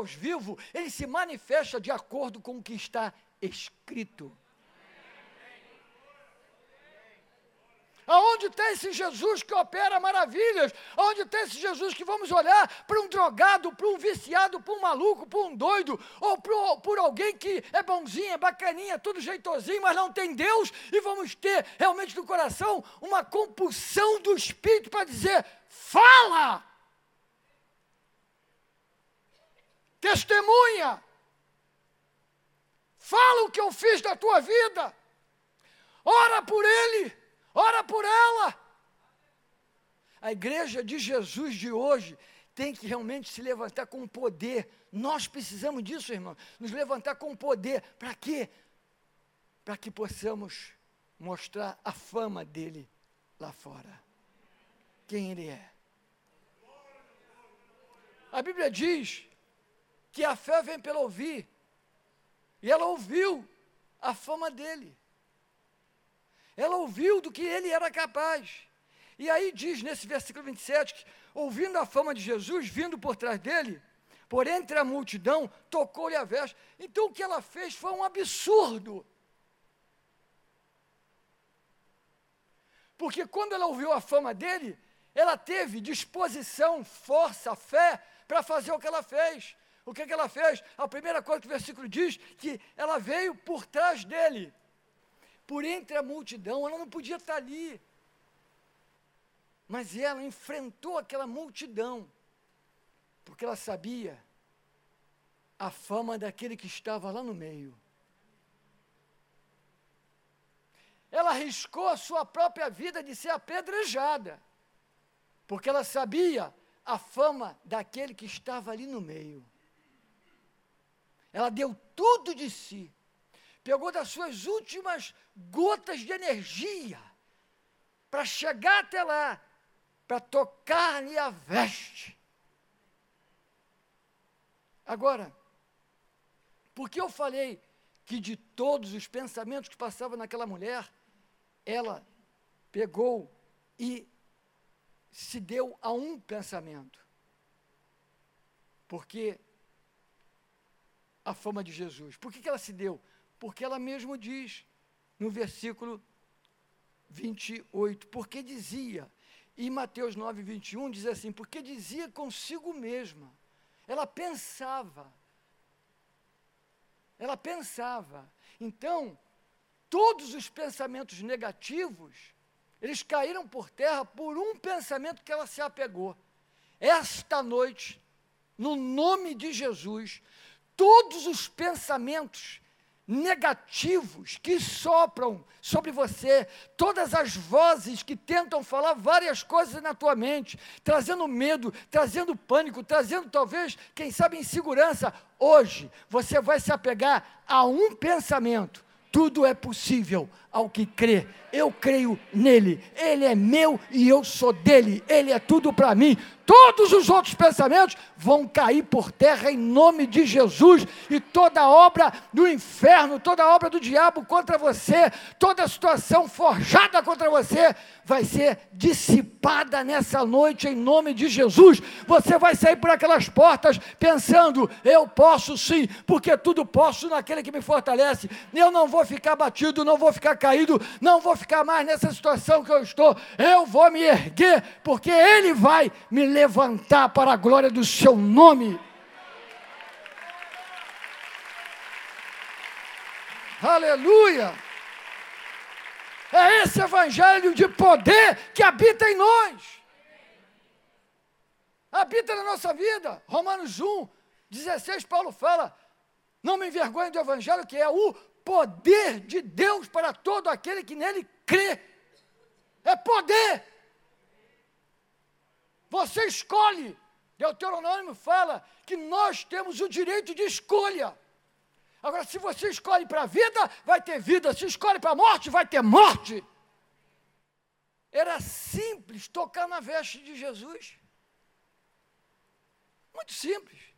Deus vivo, ele se manifesta de acordo com o que está escrito. Aonde está esse Jesus que opera maravilhas? Aonde está esse Jesus que vamos olhar para um drogado, para um viciado, para um maluco, para um doido, ou por, por alguém que é bonzinho, é bacaninha, tudo jeitosinho, mas não tem Deus, e vamos ter realmente no coração uma compulsão do Espírito para dizer: fala! Testemunha! Fala o que eu fiz da tua vida! Ora por ele! ora por ela. A igreja de Jesus de hoje tem que realmente se levantar com poder. Nós precisamos disso, irmão. Nos levantar com poder. Para quê? Para que possamos mostrar a fama dele lá fora. Quem ele é. A Bíblia diz que a fé vem pelo ouvir. E ela ouviu a fama dele. Ela ouviu do que ele era capaz. E aí diz nesse versículo 27 que, ouvindo a fama de Jesus, vindo por trás dele, por entre a multidão, tocou-lhe a veste. Então o que ela fez foi um absurdo. Porque quando ela ouviu a fama dele, ela teve disposição, força, fé para fazer o que ela fez. O que, que ela fez? A primeira coisa que o versículo diz, que ela veio por trás dele por entre a multidão, ela não podia estar ali. Mas ela enfrentou aquela multidão, porque ela sabia a fama daquele que estava lá no meio. Ela arriscou a sua própria vida de ser apedrejada, porque ela sabia a fama daquele que estava ali no meio. Ela deu tudo de si pegou das suas últimas gotas de energia para chegar até lá, para tocar-lhe a veste. Agora, por que eu falei que de todos os pensamentos que passavam naquela mulher, ela pegou e se deu a um pensamento? Porque a fama de Jesus. Por que, que ela se deu? Porque ela mesmo diz no versículo 28, porque dizia, e Mateus 9, 21 diz assim, porque dizia consigo mesma, ela pensava, ela pensava. Então, todos os pensamentos negativos, eles caíram por terra por um pensamento que ela se apegou. Esta noite, no nome de Jesus, todos os pensamentos negativos que sopram sobre você, todas as vozes que tentam falar várias coisas na tua mente, trazendo medo, trazendo pânico, trazendo talvez, quem sabe, insegurança. Hoje você vai se apegar a um pensamento: tudo é possível ao que crê. Eu creio nele, ele é meu e eu sou dele, ele é tudo para mim todos os outros pensamentos vão cair por terra em nome de Jesus, e toda obra do inferno, toda obra do diabo contra você, toda situação forjada contra você, vai ser dissipada nessa noite em nome de Jesus. Você vai sair por aquelas portas pensando: eu posso sim, porque tudo posso naquele que me fortalece. Eu não vou ficar batido, não vou ficar caído, não vou ficar mais nessa situação que eu estou. Eu vou me erguer, porque Ele vai me levantar para a glória do seu nome. Aleluia! É esse evangelho de poder que habita em nós. Habita na nossa vida. Romanos 1, 16, Paulo fala: Não me envergonhe do evangelho, que é o poder de Deus para todo aquele que nele crê. É poder. Você escolhe. Deuteronômio fala que nós temos o direito de escolha. Agora, se você escolhe para a vida, vai ter vida. Se escolhe para a morte, vai ter morte. Era simples tocar na veste de Jesus. Muito simples.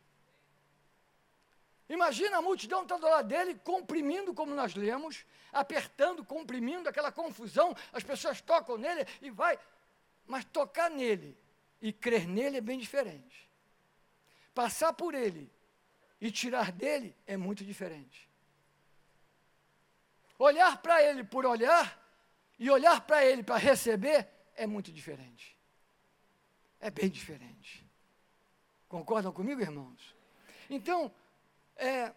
Imagina a multidão estando do lado dele, comprimindo, como nós lemos, apertando, comprimindo, aquela confusão, as pessoas tocam nele e vai. Mas tocar nele e crer nele é bem diferente. passar por ele e tirar dele é muito diferente. Olhar para ele por olhar e olhar para ele para receber é muito diferente. É bem diferente. Concordam comigo, irmãos? Então, é,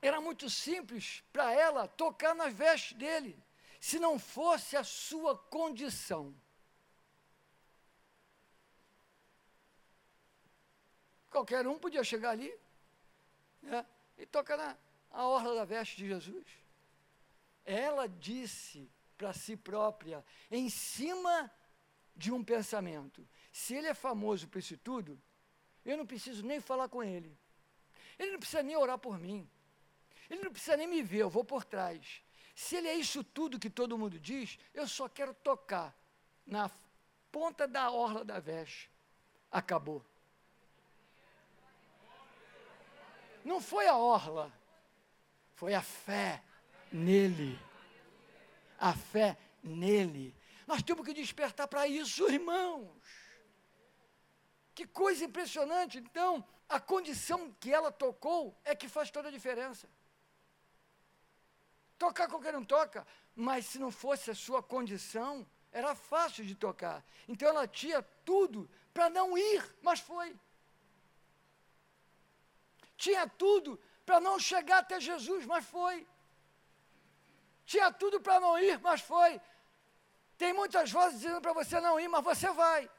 era muito simples para ela tocar nas vestes dele, se não fosse a sua condição. Qualquer um podia chegar ali né, e tocar na a orla da veste de Jesus. Ela disse para si própria, em cima de um pensamento: se ele é famoso por isso tudo, eu não preciso nem falar com ele. Ele não precisa nem orar por mim. Ele não precisa nem me ver, eu vou por trás. Se ele é isso tudo que todo mundo diz, eu só quero tocar na ponta da orla da veste. Acabou. Não foi a orla, foi a fé nele. A fé nele. Nós temos que despertar para isso, irmãos. Que coisa impressionante. Então, a condição que ela tocou é que faz toda a diferença. Tocar qualquer um toca, mas se não fosse a sua condição, era fácil de tocar. Então ela tinha tudo para não ir, mas foi. Tinha tudo para não chegar até Jesus, mas foi. Tinha tudo para não ir, mas foi. Tem muitas vozes dizendo para você não ir, mas você vai.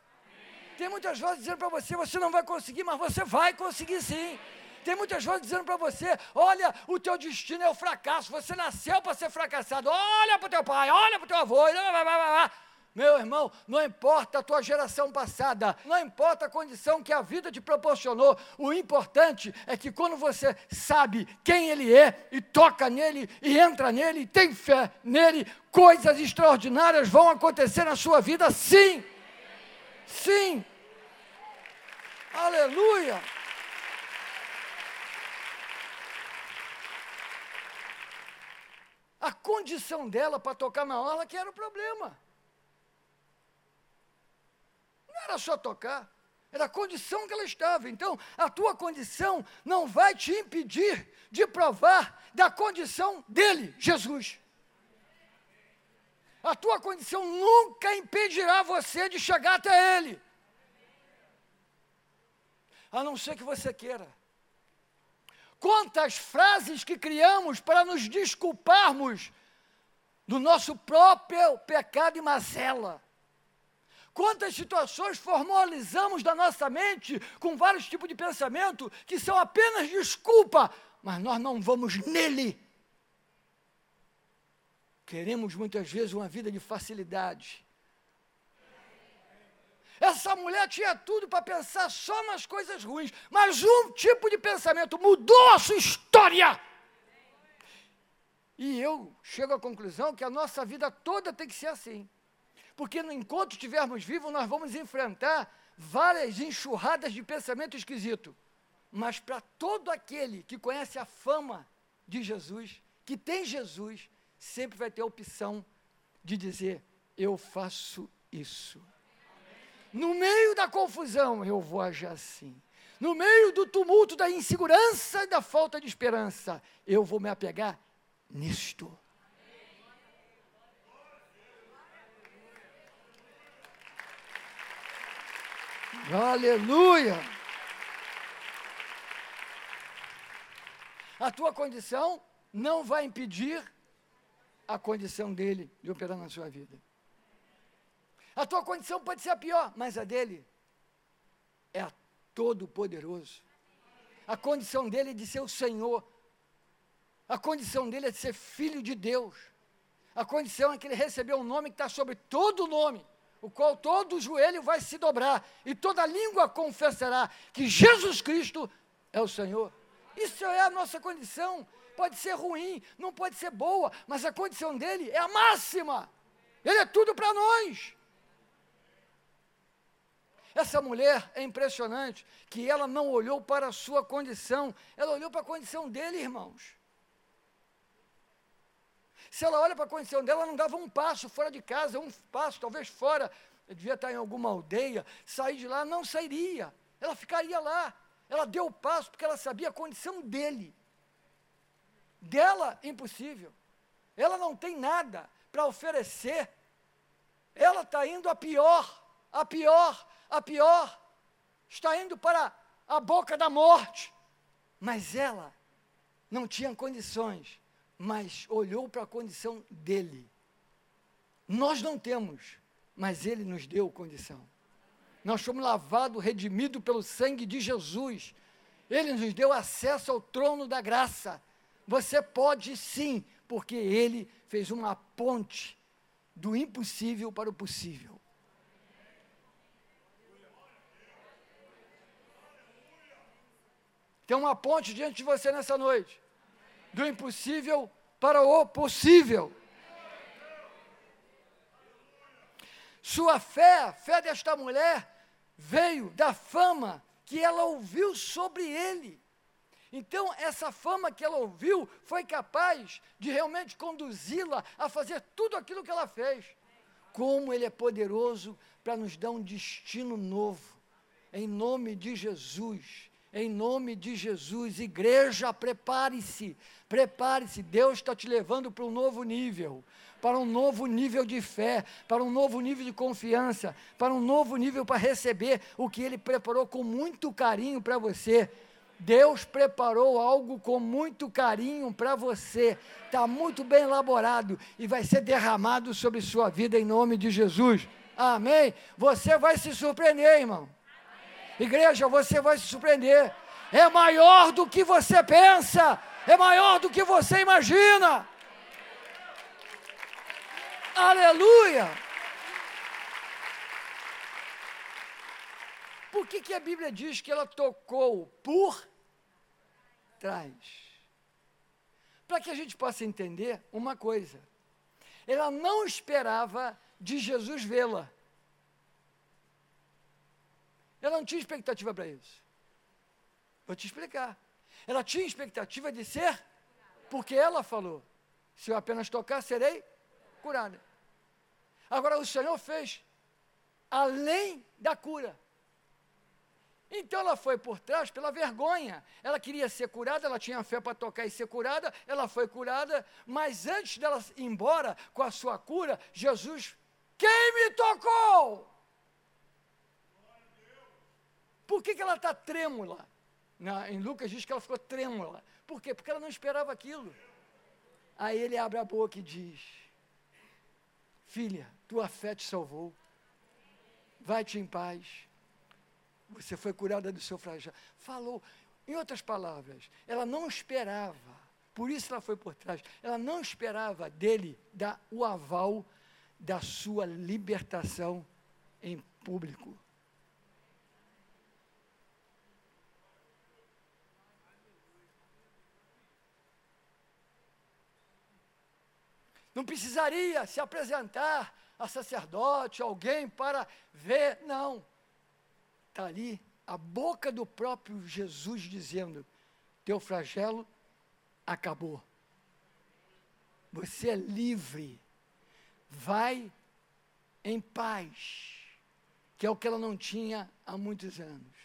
Tem muitas vozes dizendo para você, você não vai conseguir, mas você vai conseguir sim. Tem muitas vozes dizendo para você: olha, o teu destino é o fracasso, você nasceu para ser fracassado. Olha para o teu pai, olha para o teu avô. Meu irmão, não importa a tua geração passada, não importa a condição que a vida te proporcionou, o importante é que quando você sabe quem Ele é, e toca nele, e entra nele, e tem fé nele, coisas extraordinárias vão acontecer na sua vida, sim. Sim. Aleluia. A condição dela para tocar na orla que era o problema. Não era só tocar, era a condição que ela estava. Então, a tua condição não vai te impedir de provar da condição dele, Jesus. A tua condição nunca impedirá você de chegar até Ele. A não ser que você queira. Quantas frases que criamos para nos desculparmos do nosso próprio pecado e mazela. Quantas situações formalizamos da nossa mente com vários tipos de pensamento que são apenas desculpa, mas nós não vamos nele Queremos muitas vezes uma vida de facilidade. Essa mulher tinha tudo para pensar só nas coisas ruins, mas um tipo de pensamento mudou a sua história. E eu chego à conclusão que a nossa vida toda tem que ser assim. Porque enquanto estivermos vivos, nós vamos enfrentar várias enxurradas de pensamento esquisito. Mas para todo aquele que conhece a fama de Jesus, que tem Jesus, sempre vai ter a opção de dizer: eu faço isso. No meio da confusão, eu vou agir assim. No meio do tumulto, da insegurança e da falta de esperança, eu vou me apegar nisto. Aleluia! A tua condição não vai impedir a condição dele de operar na sua vida. A tua condição pode ser a pior, mas a dele é a todo-poderoso. A condição dele é de ser o Senhor. A condição dele é de ser filho de Deus. A condição é que ele recebeu um nome que está sobre todo nome, o qual todo joelho vai se dobrar e toda língua confessará que Jesus Cristo é o Senhor. Isso é a nossa condição pode ser ruim, não pode ser boa, mas a condição dele é a máxima. Ele é tudo para nós. Essa mulher é impressionante que ela não olhou para a sua condição, ela olhou para a condição dele, irmãos. Se ela olha para a condição dela, ela não dava um passo fora de casa, um passo, talvez fora, devia estar em alguma aldeia, sair de lá, não sairia, ela ficaria lá. ela deu o passo porque ela sabia a condição dele. Dela, impossível. Ela não tem nada para oferecer. Ela está indo a pior, a pior, a pior. Está indo para a boca da morte. Mas ela não tinha condições, mas olhou para a condição dele. Nós não temos, mas ele nos deu condição. Nós fomos lavados, redimidos pelo sangue de Jesus. Ele nos deu acesso ao trono da graça. Você pode sim, porque ele fez uma ponte do impossível para o possível. Tem uma ponte diante de você nessa noite. Do impossível para o possível. Sua fé, a fé desta mulher, veio da fama que ela ouviu sobre ele. Então, essa fama que ela ouviu foi capaz de realmente conduzi-la a fazer tudo aquilo que ela fez. Como ele é poderoso para nos dar um destino novo. Em nome de Jesus. Em nome de Jesus, igreja, prepare-se, prepare-se. Deus está te levando para um novo nível, para um novo nível de fé, para um novo nível de confiança, para um novo nível para receber o que Ele preparou com muito carinho para você. Deus preparou algo com muito carinho para você, está muito bem elaborado e vai ser derramado sobre sua vida em nome de Jesus. Amém? Você vai se surpreender, irmão. Igreja, você vai se surpreender. É maior do que você pensa, é maior do que você imagina. Aleluia! Por que, que a Bíblia diz que ela tocou por trás? Para que a gente possa entender uma coisa. Ela não esperava de Jesus vê-la. Ela não tinha expectativa para isso. Vou te explicar. Ela tinha expectativa de ser, porque ela falou: se eu apenas tocar, serei curada. Agora, o Senhor fez além da cura. Então ela foi por trás pela vergonha. Ela queria ser curada, ela tinha fé para tocar e ser curada, ela foi curada, mas antes dela ir embora com a sua cura, Jesus, quem me tocou? Por que, que ela está trêmula? Na, em Lucas diz que ela ficou trêmula. Por quê? Porque ela não esperava aquilo. Aí ele abre a boca e diz: Filha, tua fé te salvou. Vai-te em paz. Você foi curada do seu flagelo. Falou. Em outras palavras, ela não esperava. Por isso ela foi por trás. Ela não esperava dele dar o aval da sua libertação em público. Não precisaria se apresentar a sacerdote, alguém para ver, não. Está ali a boca do próprio Jesus dizendo: Teu flagelo acabou. Você é livre. Vai em paz, que é o que ela não tinha há muitos anos.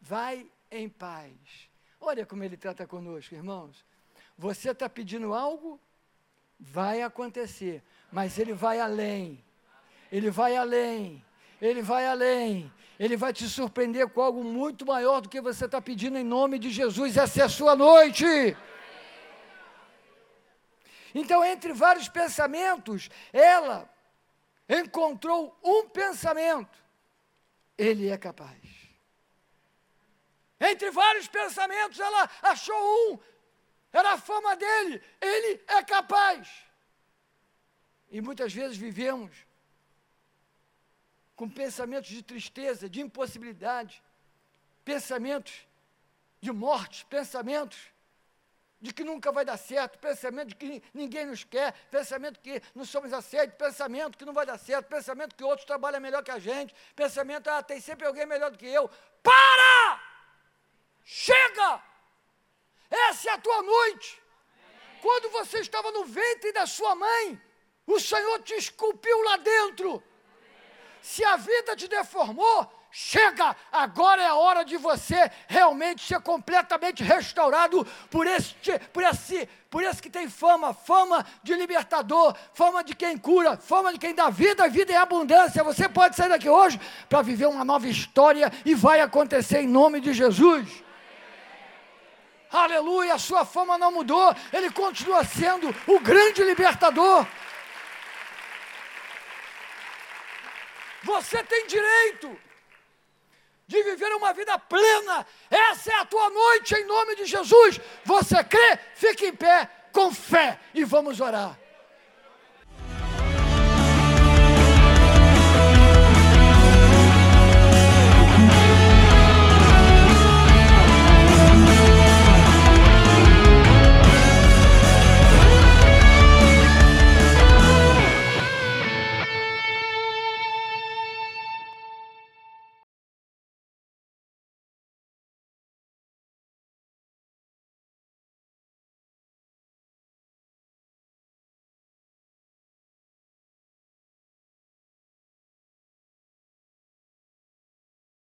Vai em paz. Olha como ele trata conosco, irmãos. Você está pedindo algo, Vai acontecer, mas ele vai além. Ele vai além. Ele vai além. Ele vai te surpreender com algo muito maior do que você está pedindo em nome de Jesus. Essa é a sua noite. Então, entre vários pensamentos, ela encontrou um pensamento: Ele é capaz. Entre vários pensamentos, ela achou um: era a fama dele. Ele é capaz. E muitas vezes vivemos com pensamentos de tristeza, de impossibilidade, pensamentos de morte, pensamentos de que nunca vai dar certo, pensamento de que ninguém nos quer, pensamento que não somos aceitos, pensamento que não vai dar certo, pensamento que outros trabalham melhor que a gente, pensamento, ah, tem sempre alguém melhor do que eu. Para! Chega! Essa é a tua noite. Quando você estava no ventre da sua mãe, o Senhor te esculpiu lá dentro. Se a vida te deformou, chega, agora é a hora de você realmente ser completamente restaurado por este, por esse, por esse que tem fama, fama de libertador, fama de quem cura, fama de quem dá vida, vida e abundância. Você pode sair daqui hoje para viver uma nova história e vai acontecer em nome de Jesus. Aleluia, a sua fama não mudou, ele continua sendo o grande libertador. Você tem direito de viver uma vida plena. Essa é a tua noite em nome de Jesus. Você crê? Fique em pé com fé e vamos orar.